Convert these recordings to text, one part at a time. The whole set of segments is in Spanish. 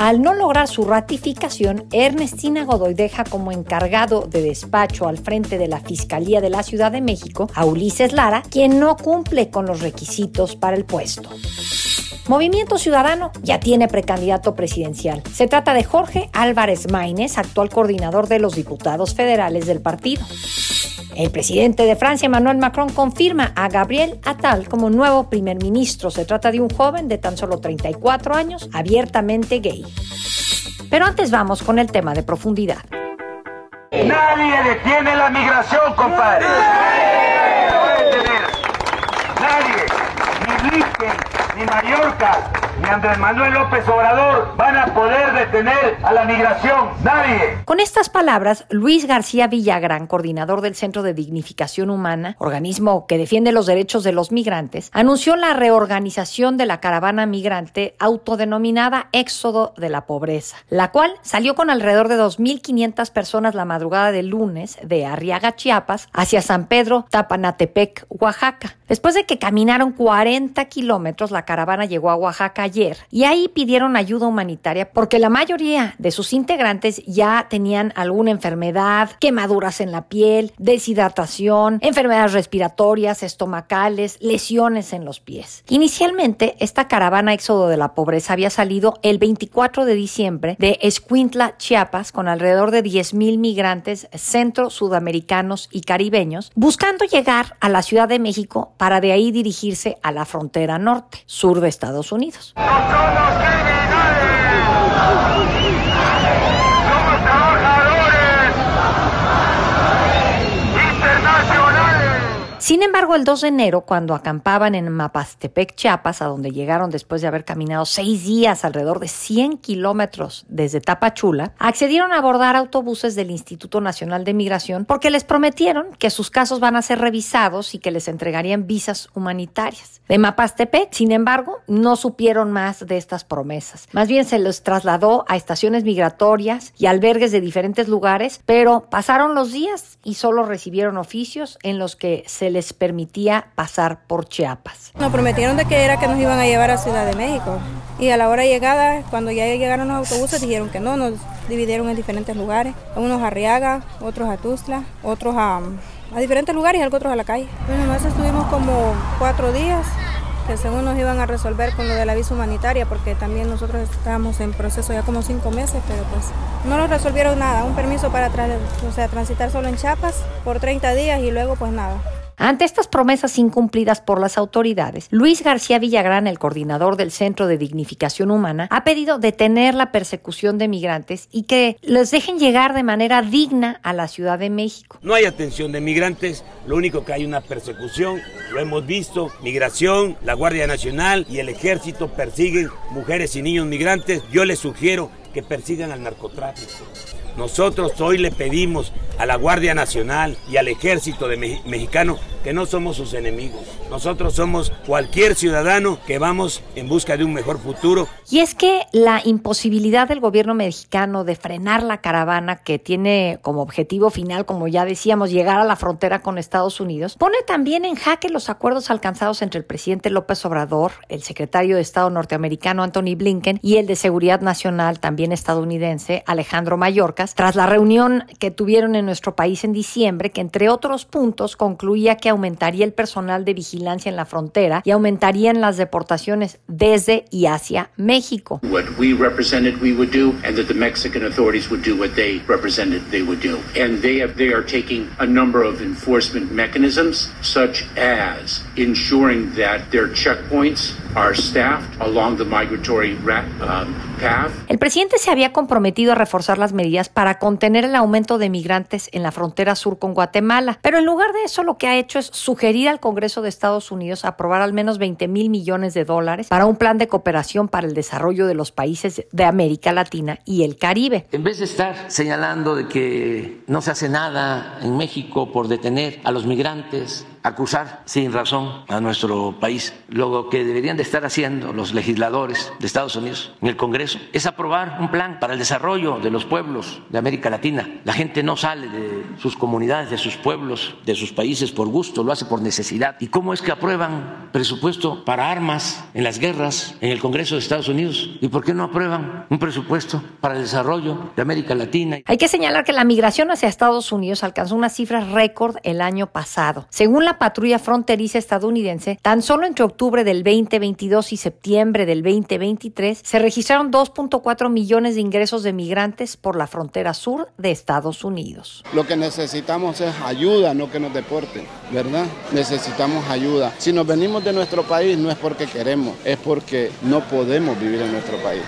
Al no lograr su ratificación, Ernestina Godoy deja como encargado de despacho al frente de la Fiscalía de la Ciudad de México a Ulises Lara, quien no cumple con los requisitos para el puesto. Movimiento Ciudadano ya tiene precandidato presidencial. Se trata de Jorge Álvarez Maínez, actual coordinador de los diputados federales del partido. El presidente de Francia, Emmanuel Macron, confirma a Gabriel Attal como nuevo primer ministro. Se trata de un joven de tan solo 34 años, abiertamente gay. Pero antes vamos con el tema de profundidad. Nadie detiene la migración, compadre. Nadie. Ni Blinken, ni Mallorca, ni Andrés Manuel López Obrador van a poder detener a la migración. Nadie. Con estas palabras, Luis García Villagrán, coordinador del Centro de Dignificación Humana, organismo que defiende los derechos de los migrantes, anunció la reorganización de la caravana migrante autodenominada Éxodo de la Pobreza, la cual salió con alrededor de 2.500 personas la madrugada del lunes de Arriaga, Chiapas, hacia San Pedro, Tapanatepec, Oaxaca. Después de que caminaron 40 kilómetros, la caravana llegó a Oaxaca y ahí pidieron ayuda humanitaria porque la mayoría de sus integrantes ya tenían alguna enfermedad, quemaduras en la piel, deshidratación, enfermedades respiratorias, estomacales, lesiones en los pies. Inicialmente, esta caravana éxodo de la pobreza había salido el 24 de diciembre de Escuintla, Chiapas, con alrededor de 10.000 migrantes centro, sudamericanos y caribeños, buscando llegar a la Ciudad de México para de ahí dirigirse a la frontera norte, sur de Estados Unidos. ¡No somos criminales! Sin embargo, el 2 de enero, cuando acampaban en Mapastepec, Chiapas, a donde llegaron después de haber caminado seis días alrededor de 100 kilómetros desde Tapachula, accedieron a abordar autobuses del Instituto Nacional de Migración porque les prometieron que sus casos van a ser revisados y que les entregarían visas humanitarias. De Mapastepec, sin embargo, no supieron más de estas promesas. Más bien se los trasladó a estaciones migratorias y albergues de diferentes lugares, pero pasaron los días y solo recibieron oficios en los que se les permitía pasar por Chiapas. Nos prometieron de que era que nos iban a llevar a Ciudad de México. Y a la hora llegada, cuando ya llegaron los autobuses, dijeron que no, nos dividieron en diferentes lugares. Unos a Arriaga, otros a Tuzla, otros a, diferentes lugares y algo otros a la calle. Bueno, más estuvimos como cuatro días que según nos iban a resolver con lo de la visa humanitaria, porque también nosotros estábamos en proceso ya como cinco meses, pero pues no nos resolvieron nada, un permiso para o sea, transitar solo en Chiapas por 30 días y luego pues nada. Ante estas promesas incumplidas por las autoridades, Luis García Villagrán, el coordinador del Centro de Dignificación Humana, ha pedido detener la persecución de migrantes y que les dejen llegar de manera digna a la Ciudad de México. No hay atención de migrantes, lo único que hay una persecución, lo hemos visto, migración, la Guardia Nacional y el Ejército persiguen mujeres y niños migrantes. Yo les sugiero que persigan al narcotráfico. Nosotros hoy le pedimos a la Guardia Nacional y al Ejército de Me Mexicano que no somos sus enemigos. Nosotros somos cualquier ciudadano que vamos en busca de un mejor futuro. Y es que la imposibilidad del gobierno mexicano de frenar la caravana que tiene como objetivo final, como ya decíamos, llegar a la frontera con Estados Unidos, pone también en jaque los acuerdos alcanzados entre el presidente López Obrador, el secretario de Estado norteamericano Anthony Blinken y el de Seguridad Nacional también estadounidense Alejandro Mayorkas, tras la reunión que tuvieron en nuestro país en diciembre, que entre otros puntos concluía que aumentaría el personal de vigilancia en la frontera y aumentarían las deportaciones desde y hacia México. What we represented we would do and that the Mexican authorities would do what they represented they would do. And they have they are taking a number of enforcement mechanisms such as ensuring that their checkpoints are staffed along the migratory ra- um, path. El presidente se había comprometido a reforzar las medidas para contener el aumento de migrantes en la frontera sur con Guatemala, pero en lugar de eso lo que ha hecho es sugerir al Congreso de Estados Unidos aprobar al menos 20 mil millones de dólares para un plan de cooperación para el desarrollo de los países de América Latina y el Caribe. En vez de estar señalando de que no se hace nada en México por detener a los migrantes, acusar sin razón a nuestro país. Lo que deberían de estar haciendo los legisladores de Estados Unidos en el Congreso es aprobar un plan para el desarrollo de los pueblos de América Latina. La gente no sale de sus comunidades, de sus pueblos, de sus países por gusto, lo hace por necesidad. ¿Y cómo es que aprueban presupuesto para armas en las guerras en el Congreso de Estados Unidos? ¿Y por qué no aprueban un presupuesto para el desarrollo de América Latina? Hay que señalar que la migración hacia Estados Unidos alcanzó una cifra récord el año pasado. Según la patrulla fronteriza estadounidense, tan solo entre octubre del 2022 y septiembre del 2023 se registraron 2.4 millones de ingresos de migrantes por la frontera sur de Estados Unidos. Lo que necesitamos es ayuda, no que nos deporten, ¿verdad? Necesitamos ayuda. Si nos venimos de nuestro país no es porque queremos, es porque no podemos vivir en nuestro país.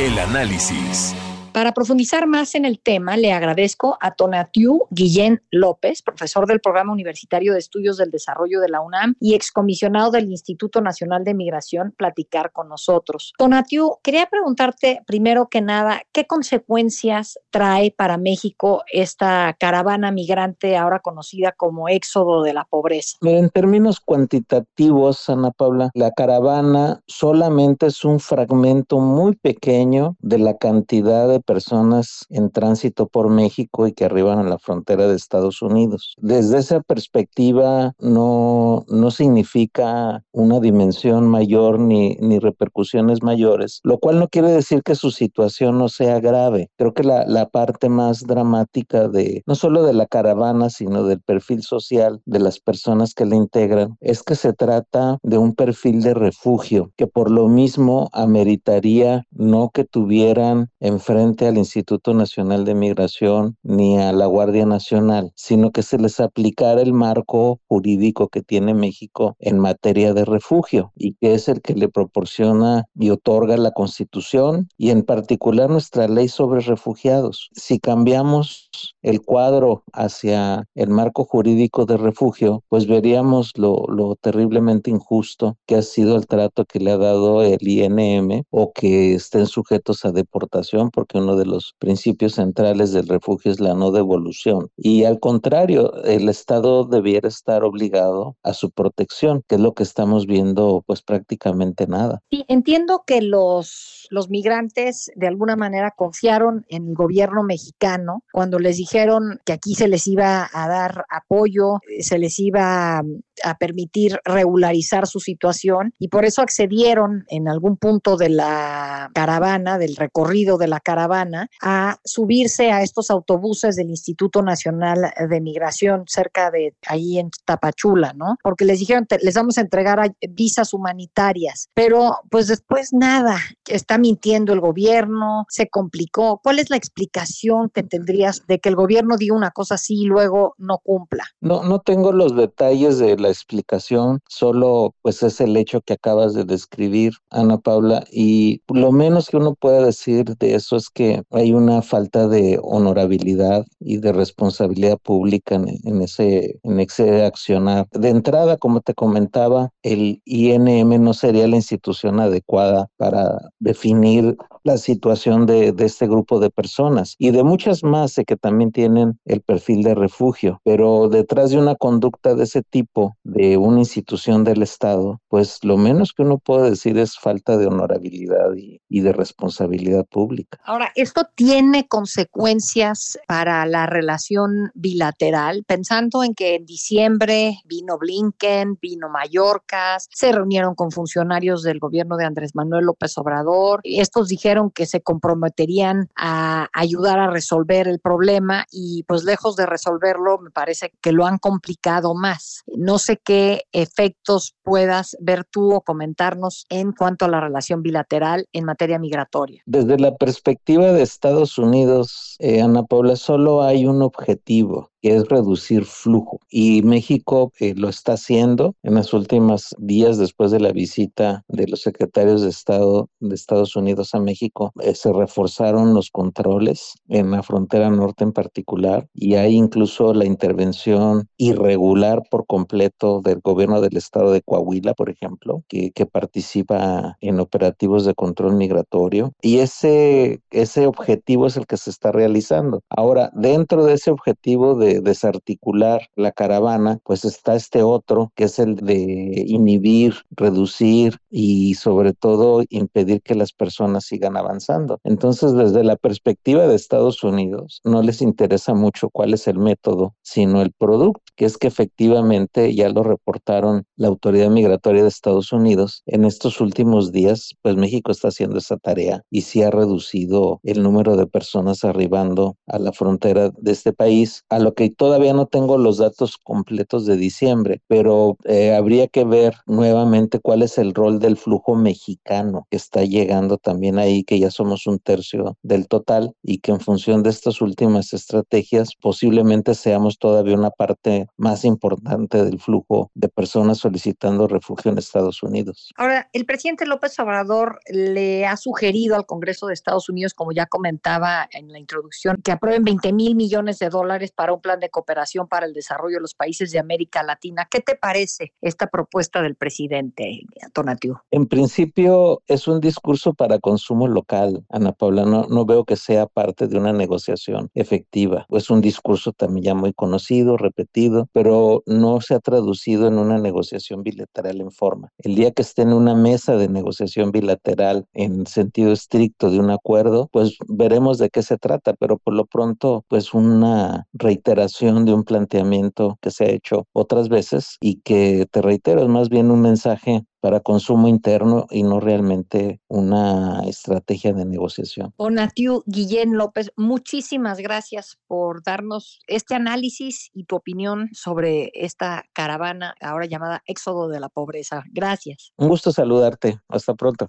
El análisis. Para profundizar más en el tema, le agradezco a Tonatiu Guillén López, profesor del Programa Universitario de Estudios del Desarrollo de la UNAM y excomisionado del Instituto Nacional de Migración, platicar con nosotros. Tonatiu, quería preguntarte primero que nada, ¿qué consecuencias trae para México esta caravana migrante ahora conocida como éxodo de la pobreza? En términos cuantitativos, Ana Paula, la caravana solamente es un fragmento muy pequeño de la cantidad de personas en tránsito por México y que arriban a la frontera de Estados Unidos. Desde esa perspectiva no, no significa una dimensión mayor ni, ni repercusiones mayores, lo cual no quiere decir que su situación no sea grave. Creo que la, la parte más dramática de no solo de la caravana, sino del perfil social de las personas que la integran, es que se trata de un perfil de refugio que por lo mismo ameritaría no que tuvieran enfrente al Instituto Nacional de Migración ni a la Guardia Nacional, sino que se les aplicara el marco jurídico que tiene México en materia de refugio y que es el que le proporciona y otorga la Constitución y en particular nuestra ley sobre refugiados. Si cambiamos el cuadro hacia el marco jurídico de refugio, pues veríamos lo, lo terriblemente injusto que ha sido el trato que le ha dado el INM o que estén sujetos a deportación porque uno de los principios centrales del refugio es la no devolución. Y al contrario, el Estado debiera estar obligado a su protección, que es lo que estamos viendo pues prácticamente nada. Sí, entiendo que los, los migrantes de alguna manera confiaron en el gobierno mexicano cuando les dijeron que aquí se les iba a dar apoyo, eh, se les iba a permitir regularizar su situación y por eso accedieron en algún punto de la caravana, del recorrido de la caravana, a subirse a estos autobuses del Instituto Nacional de Migración cerca de ahí en Tapachula, ¿no? Porque les dijeron, les vamos a entregar visas humanitarias, pero pues después nada, está mintiendo el gobierno, se complicó. ¿Cuál es la explicación que tendrías de que el gobierno diga una cosa así y luego no cumpla? No, no tengo los detalles de la explicación, solo pues es el hecho que acabas de describir, Ana Paula, y lo menos que uno puede decir de eso es que hay una falta de honorabilidad y de responsabilidad pública en, ese, en ese accionar. De entrada, como te comentaba, el INM no sería la institución adecuada para definir la situación de, este grupo de personas y de muchas más que también tienen el perfil de refugio, pero detrás de una conducta de ese tipo de una institución del Estado, pues lo menos que uno puede decir es falta de honorabilidad y, de responsabilidad pública. Ahora, esto tiene consecuencias para la relación bilateral, pensando en que en diciembre vino Blinken, vino Mallorca, se reunieron con funcionarios del gobierno de Andrés Manuel López Obrador, estos dijeron que se comprometerían a ayudar a resolver el problema y pues lejos de resolverlo me parece que lo han complicado más. No sé qué efectos puedas ver tú o comentarnos en cuanto a la relación bilateral en materia migratoria. Desde la perspectiva de Estados Unidos, eh, Ana Paula, solo hay un objetivo que es reducir flujo. Y México eh, lo está haciendo en los últimos días después de la visita de los secretarios de Estado de Estados Unidos a México. Eh, se reforzaron los controles en la frontera norte en particular y hay incluso la intervención irregular por completo del gobierno del estado de Coahuila, por ejemplo, que, que participa en operativos de control migratorio. Y ese, ese objetivo es el que se está realizando. Ahora, dentro de ese objetivo de desarticular la caravana, pues está este otro, que es el de inhibir, reducir y sobre todo impedir que las personas sigan avanzando. Entonces, desde la perspectiva de Estados Unidos, no les interesa mucho cuál es el método, sino el producto, que es que efectivamente ya lo reportaron la autoridad migratoria de Estados Unidos. En estos últimos días, pues México está haciendo esa tarea y sí ha reducido el número de personas arribando a la frontera de este país, a lo que todavía no tengo los datos completos de diciembre, pero eh, habría que ver nuevamente cuál es el rol del flujo mexicano que está llegando también ahí, que ya somos un tercio del total y que en función de estas últimas estrategias posiblemente seamos todavía una parte más importante del flujo de personas solicitando refugio en Estados Unidos. Ahora, el presidente López Obrador le ha sugerido al Congreso de Estados Unidos, como ya comentaba en la introducción, que aprueben 20 mil millones de dólares para un plan de cooperación para el desarrollo de los países de América Latina. ¿Qué te parece esta propuesta del presidente, Tonatiu? En principio es un discurso para consumo local, Ana Paula. No, no veo que sea parte de una negociación efectiva. Es un discurso también ya muy conocido, repetido, pero no se ha traducido en una negociación bilateral en forma. El día que esté en una mesa de negociación bilateral en sentido estricto de un acuerdo, pues veremos de qué se trata, pero por lo pronto, pues una reiteración de un planteamiento que se ha hecho otras veces y que, te reitero, es más bien un mensaje para consumo interno y no realmente una estrategia de negociación. Onatiu Guillén López, muchísimas gracias por darnos este análisis y tu opinión sobre esta caravana ahora llamada Éxodo de la Pobreza. Gracias. Un gusto saludarte. Hasta pronto.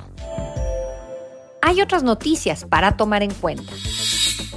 Hay otras noticias para tomar en cuenta.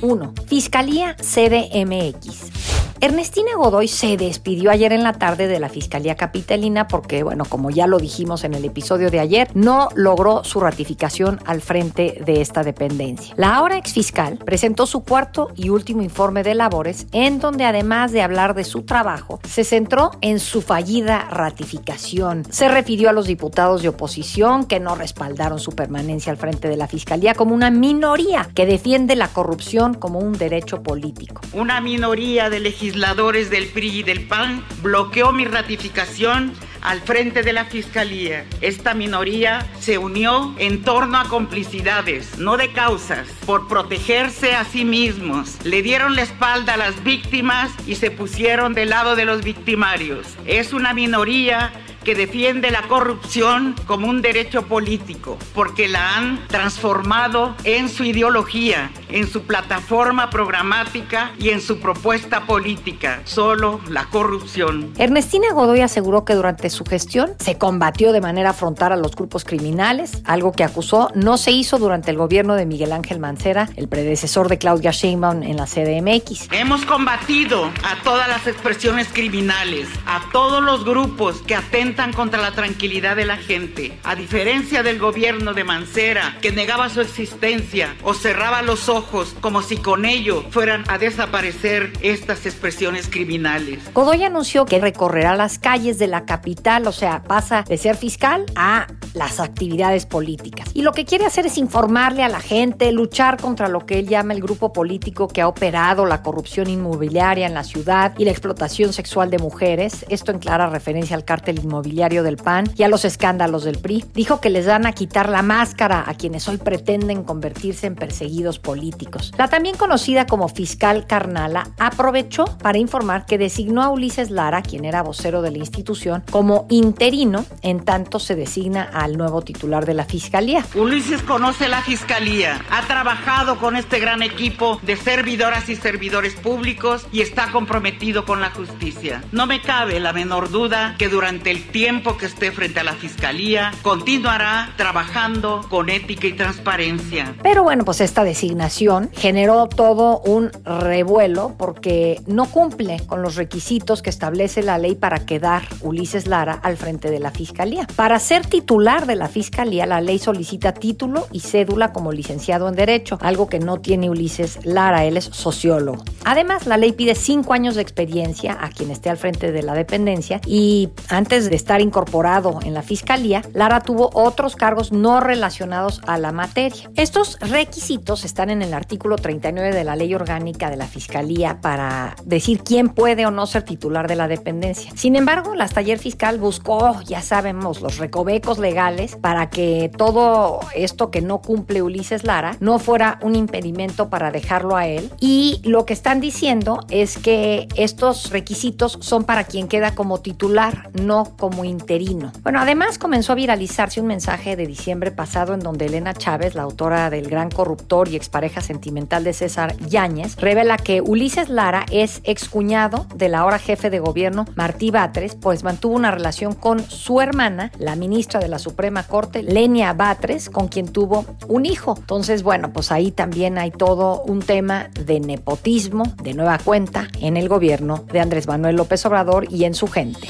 1. Fiscalía CDMX. Ernestina Godoy se despidió ayer en la tarde de la Fiscalía Capitalina porque, bueno, como ya lo dijimos en el episodio de ayer, no logró su ratificación al frente de esta dependencia. La ahora exfiscal presentó su cuarto y último informe de labores en donde además de hablar de su trabajo, se centró en su fallida ratificación. Se refirió a los diputados de oposición que no respaldaron su permanencia al frente de la Fiscalía como una minoría que defiende la corrupción como un derecho político. Una minoría de legisladores legisladores del PRI y del PAN bloqueó mi ratificación al frente de la Fiscalía. Esta minoría se unió en torno a complicidades, no de causas, por protegerse a sí mismos. Le dieron la espalda a las víctimas y se pusieron del lado de los victimarios. Es una minoría que defiende la corrupción como un derecho político, porque la han transformado en su ideología, en su plataforma programática y en su propuesta política. Solo la corrupción. Ernestina Godoy aseguró que durante su gestión se combatió de manera frontal a los grupos criminales, algo que acusó no se hizo durante el gobierno de Miguel Ángel Mancera, el predecesor de Claudia Sheinbaum en la CDMX. Hemos combatido a todas las expresiones criminales, a todos los grupos que atentan contra la tranquilidad de la gente. A diferencia del gobierno de Mancera, que negaba su existencia o cerraba los ojos como si con ello fueran a desaparecer estas expresiones criminales. Godoy anunció que recorrerá las calles de la capital, o sea, pasa de ser fiscal a las actividades políticas. Y lo que quiere hacer es informarle a la gente, luchar contra lo que él llama el grupo político que ha operado la corrupción inmobiliaria en la ciudad y la explotación sexual de mujeres. Esto en clara referencia al cártel inmobiliario inmobiliario del PAN y a los escándalos del PRI. Dijo que les dan a quitar la máscara a quienes hoy pretenden convertirse en perseguidos políticos. La también conocida como fiscal Carnala aprovechó para informar que designó a Ulises Lara, quien era vocero de la institución, como interino en tanto se designa al nuevo titular de la fiscalía. Ulises conoce la fiscalía, ha trabajado con este gran equipo de servidoras y servidores públicos y está comprometido con la justicia. No me cabe la menor duda que durante el tiempo que esté frente a la fiscalía continuará trabajando con ética y transparencia. Pero bueno, pues esta designación generó todo un revuelo porque no cumple con los requisitos que establece la ley para quedar Ulises Lara al frente de la fiscalía. Para ser titular de la fiscalía, la ley solicita título y cédula como licenciado en Derecho, algo que no tiene Ulises Lara, él es sociólogo. Además, la ley pide cinco años de experiencia a quien esté al frente de la dependencia y antes de estar incorporado en la fiscalía, Lara tuvo otros cargos no relacionados a la materia. Estos requisitos están en el artículo 39 de la ley orgánica de la fiscalía para decir quién puede o no ser titular de la dependencia. Sin embargo, la taller fiscal buscó, ya sabemos, los recovecos legales para que todo esto que no cumple Ulises Lara no fuera un impedimento para dejarlo a él. Y lo que están diciendo es que estos requisitos son para quien queda como titular, no como interino. Bueno, además comenzó a viralizarse un mensaje de diciembre pasado en donde Elena Chávez, la autora del Gran Corruptor y expareja sentimental de César Yáñez, revela que Ulises Lara es excuñado del ahora jefe de gobierno Martí Batres, pues mantuvo una relación con su hermana, la ministra de la Suprema Corte, Lenia Batres, con quien tuvo un hijo. Entonces, bueno, pues ahí también hay todo un tema de nepotismo, de nueva cuenta, en el gobierno de Andrés Manuel López Obrador y en su gente.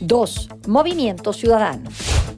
2. Movimiento Ciudadano.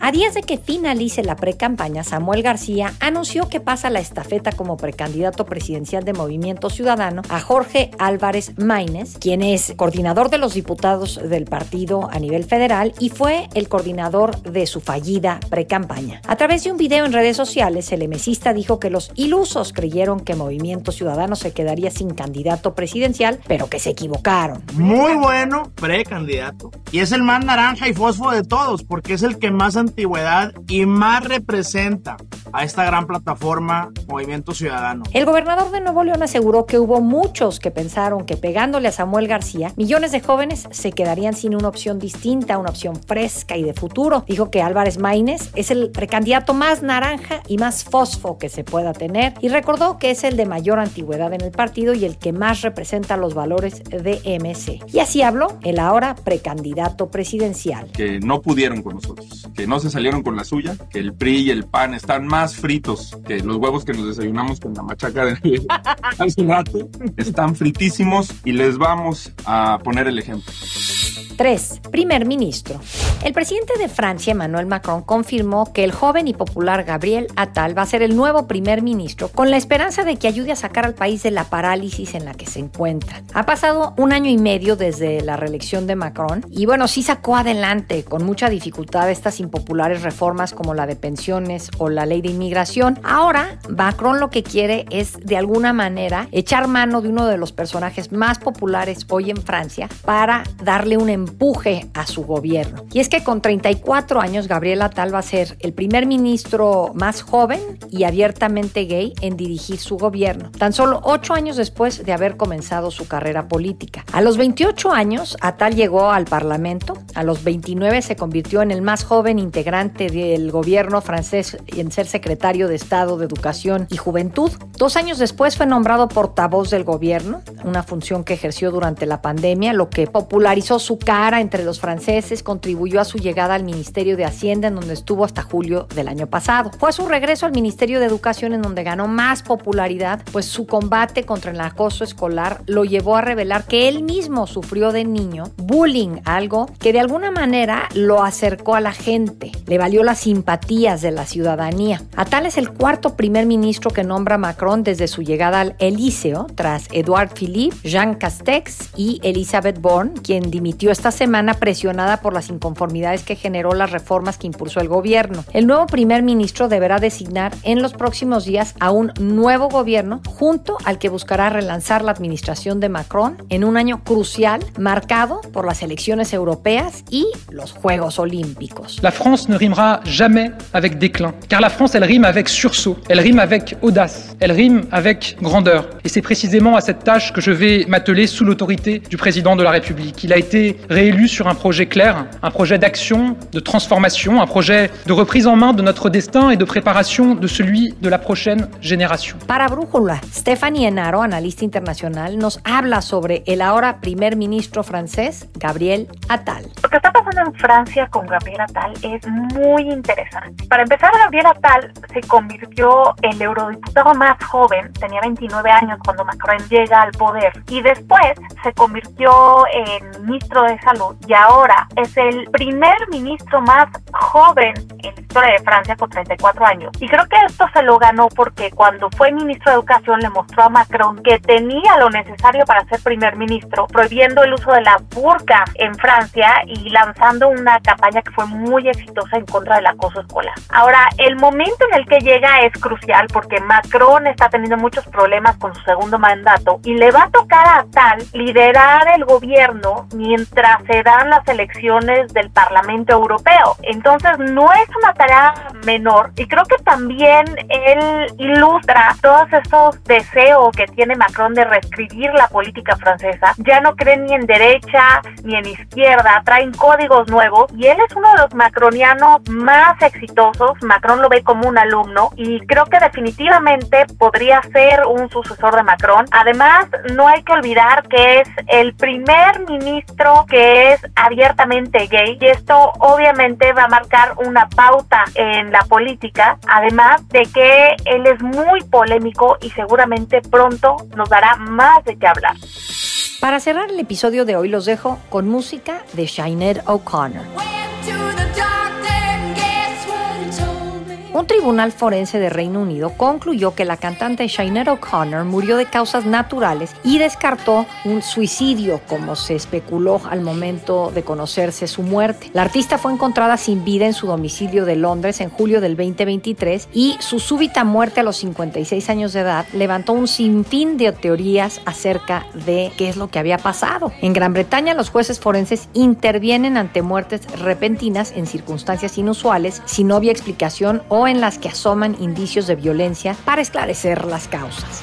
A días de que finalice la pre-campaña, Samuel García anunció que pasa la estafeta como precandidato presidencial de Movimiento Ciudadano a Jorge Álvarez Maínez, quien es coordinador de los diputados del partido a nivel federal y fue el coordinador de su fallida pre-campaña. A través de un video en redes sociales, el emesista dijo que los ilusos creyeron que Movimiento Ciudadano se quedaría sin candidato presidencial, pero que se equivocaron. Muy bueno precandidato. Y es el más naranja y fósforo de todos, porque es el que más antigüedad y más representa a esta gran plataforma Movimiento Ciudadano. El gobernador de Nuevo León aseguró que hubo muchos que pensaron que pegándole a Samuel García, millones de jóvenes se quedarían sin una opción distinta, una opción fresca y de futuro. Dijo que Álvarez Maínez es el precandidato más naranja y más fosfo que se pueda tener y recordó que es el de mayor antigüedad en el partido y el que más representa los valores de MC. Y así habló el ahora precandidato presidencial. Que no pudieron con nosotros, que no se salieron con la suya, que el PRI y el PAN están más fritos que los huevos que nos desayunamos con la machaca de hace rato. Están fritísimos y les vamos a poner el ejemplo. 3. Primer ministro. El presidente de Francia, Emmanuel Macron, confirmó que el joven y popular Gabriel Attal va a ser el nuevo primer ministro con la esperanza de que ayude a sacar al país de la parálisis en la que se encuentra. Ha pasado un año y medio desde la reelección de Macron y bueno, sí sacó adelante con mucha dificultad estas impopulares reformas como la de pensiones o la ley de inmigración. Ahora, Macron lo que quiere es de alguna manera echar mano de uno de los personajes más populares hoy en Francia para darle un empuje a su gobierno. Y es que con 34 años, Gabriel Attal va a ser el primer ministro más joven y abiertamente gay en dirigir su gobierno, tan solo 8 años después de haber comenzado su carrera política. A los 28 años, Attal llegó al Parlamento, a los 29 se convirtió en el más joven integrante del gobierno francés en ser secretario de Estado de Educación y Juventud. Dos años después fue nombrado portavoz del gobierno, una función que ejerció durante la pandemia, lo que popularizó su cara entre los franceses, contribuyó a su llegada al Ministerio de Hacienda, en donde estuvo hasta julio del año pasado. Fue a su regreso al Ministerio de Educación en donde ganó más popularidad, pues su combate contra el acoso escolar lo llevó a revelar que él mismo sufrió de niño bullying, algo que de alguna manera lo acercó a la gente, le valió las simpatías de la ciudadanía. Atal es el cuarto primer ministro que nombra Macron desde su llegada al Elíseo, tras Edouard Philippe, Jean Castex y Elizabeth Borne, quien dimitió esta semana presionada por las inconformidades que generó las reformas que impulsó el gobierno. El nuevo primer ministro deberá designar en los próximos días a un nuevo gobierno junto al que buscará relanzar la administración de Macron en un año crucial marcado por las elecciones europeas y los Juegos Olímpicos. La France ne rimera jamais avec déclin, car la France, elle rime avec sursaut, elle rime avec audace, elle rime avec grandeur. Et c'est précisément à cette tâche que je vais m'atteler sous l'autorité du président de la République. Il a été réélu sur un projet clair, un projet d'action, de transformation, un projet de reprise en main de notre destin et de préparation de celui de la prochaine génération. Para Brújula, Stephanie Enaro, analista internacional, nos habla sobre el ahora primer ministro francés, Gabriel Attal. Lo que está pasando en Francia con Gabriel Attal es muy interesante. Para empezar, Gabriel Attal se convirtió en el eurodiputado más joven, tenía 29 años cuando Macron llega al poder, y después se convirtió en ministro de Salud y ahora es el primer ministro más joven en la historia de Francia con 34 años. Y creo que esto se lo ganó porque cuando fue ministro de Educación le mostró a Macron que tenía lo necesario para ser primer ministro, prohibiendo el uso de la burka en Francia y lanzando una campaña que fue muy exitosa en contra del acoso escolar. Ahora, el momento en el que llega es crucial porque Macron está teniendo muchos problemas con su segundo mandato y le va a tocar a Tal liderar el gobierno mientras se dan las elecciones del Parlamento Europeo. Entonces, no es una tarea menor y creo que también él ilustra todos esos deseos que tiene Macron de reescribir la política francesa. Ya no cree ni en derecha ni en izquierda, traen códigos nuevos y él es uno de los macronianos más exitosos. Macron lo ve como un alumno y creo que definitivamente podría ser un sucesor de Macron. Además, no hay que olvidar que es el primer ministro que es abiertamente gay y esto obviamente va a marcar una pauta en la política, además de que él es muy polémico y seguramente pronto nos dará más de qué hablar. Para cerrar el episodio de hoy los dejo con música de Shiner O'Connor. Un tribunal forense de Reino Unido concluyó que la cantante Shiner O'Connor murió de causas naturales y descartó un suicidio, como se especuló al momento de conocerse su muerte. La artista fue encontrada sin vida en su domicilio de Londres en julio del 2023 y su súbita muerte a los 56 años de edad levantó un sinfín de teorías acerca de qué es lo que había pasado. En Gran Bretaña, los jueces forenses intervienen ante muertes repentinas en circunstancias inusuales, sin obvia explicación o en las que asoman indicios de violencia para esclarecer las causas.